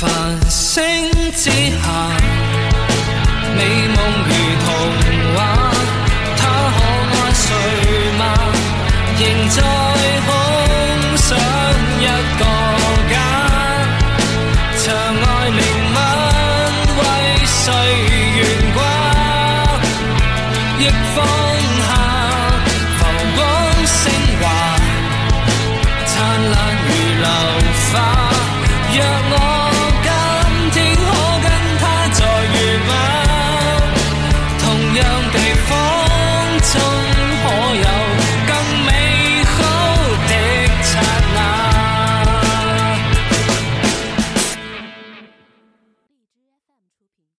繁星之下美梦如童话他可爱睡吗仍在空想一个家长外弥漫为谁悬挂亦放下浮光升华灿烂如流花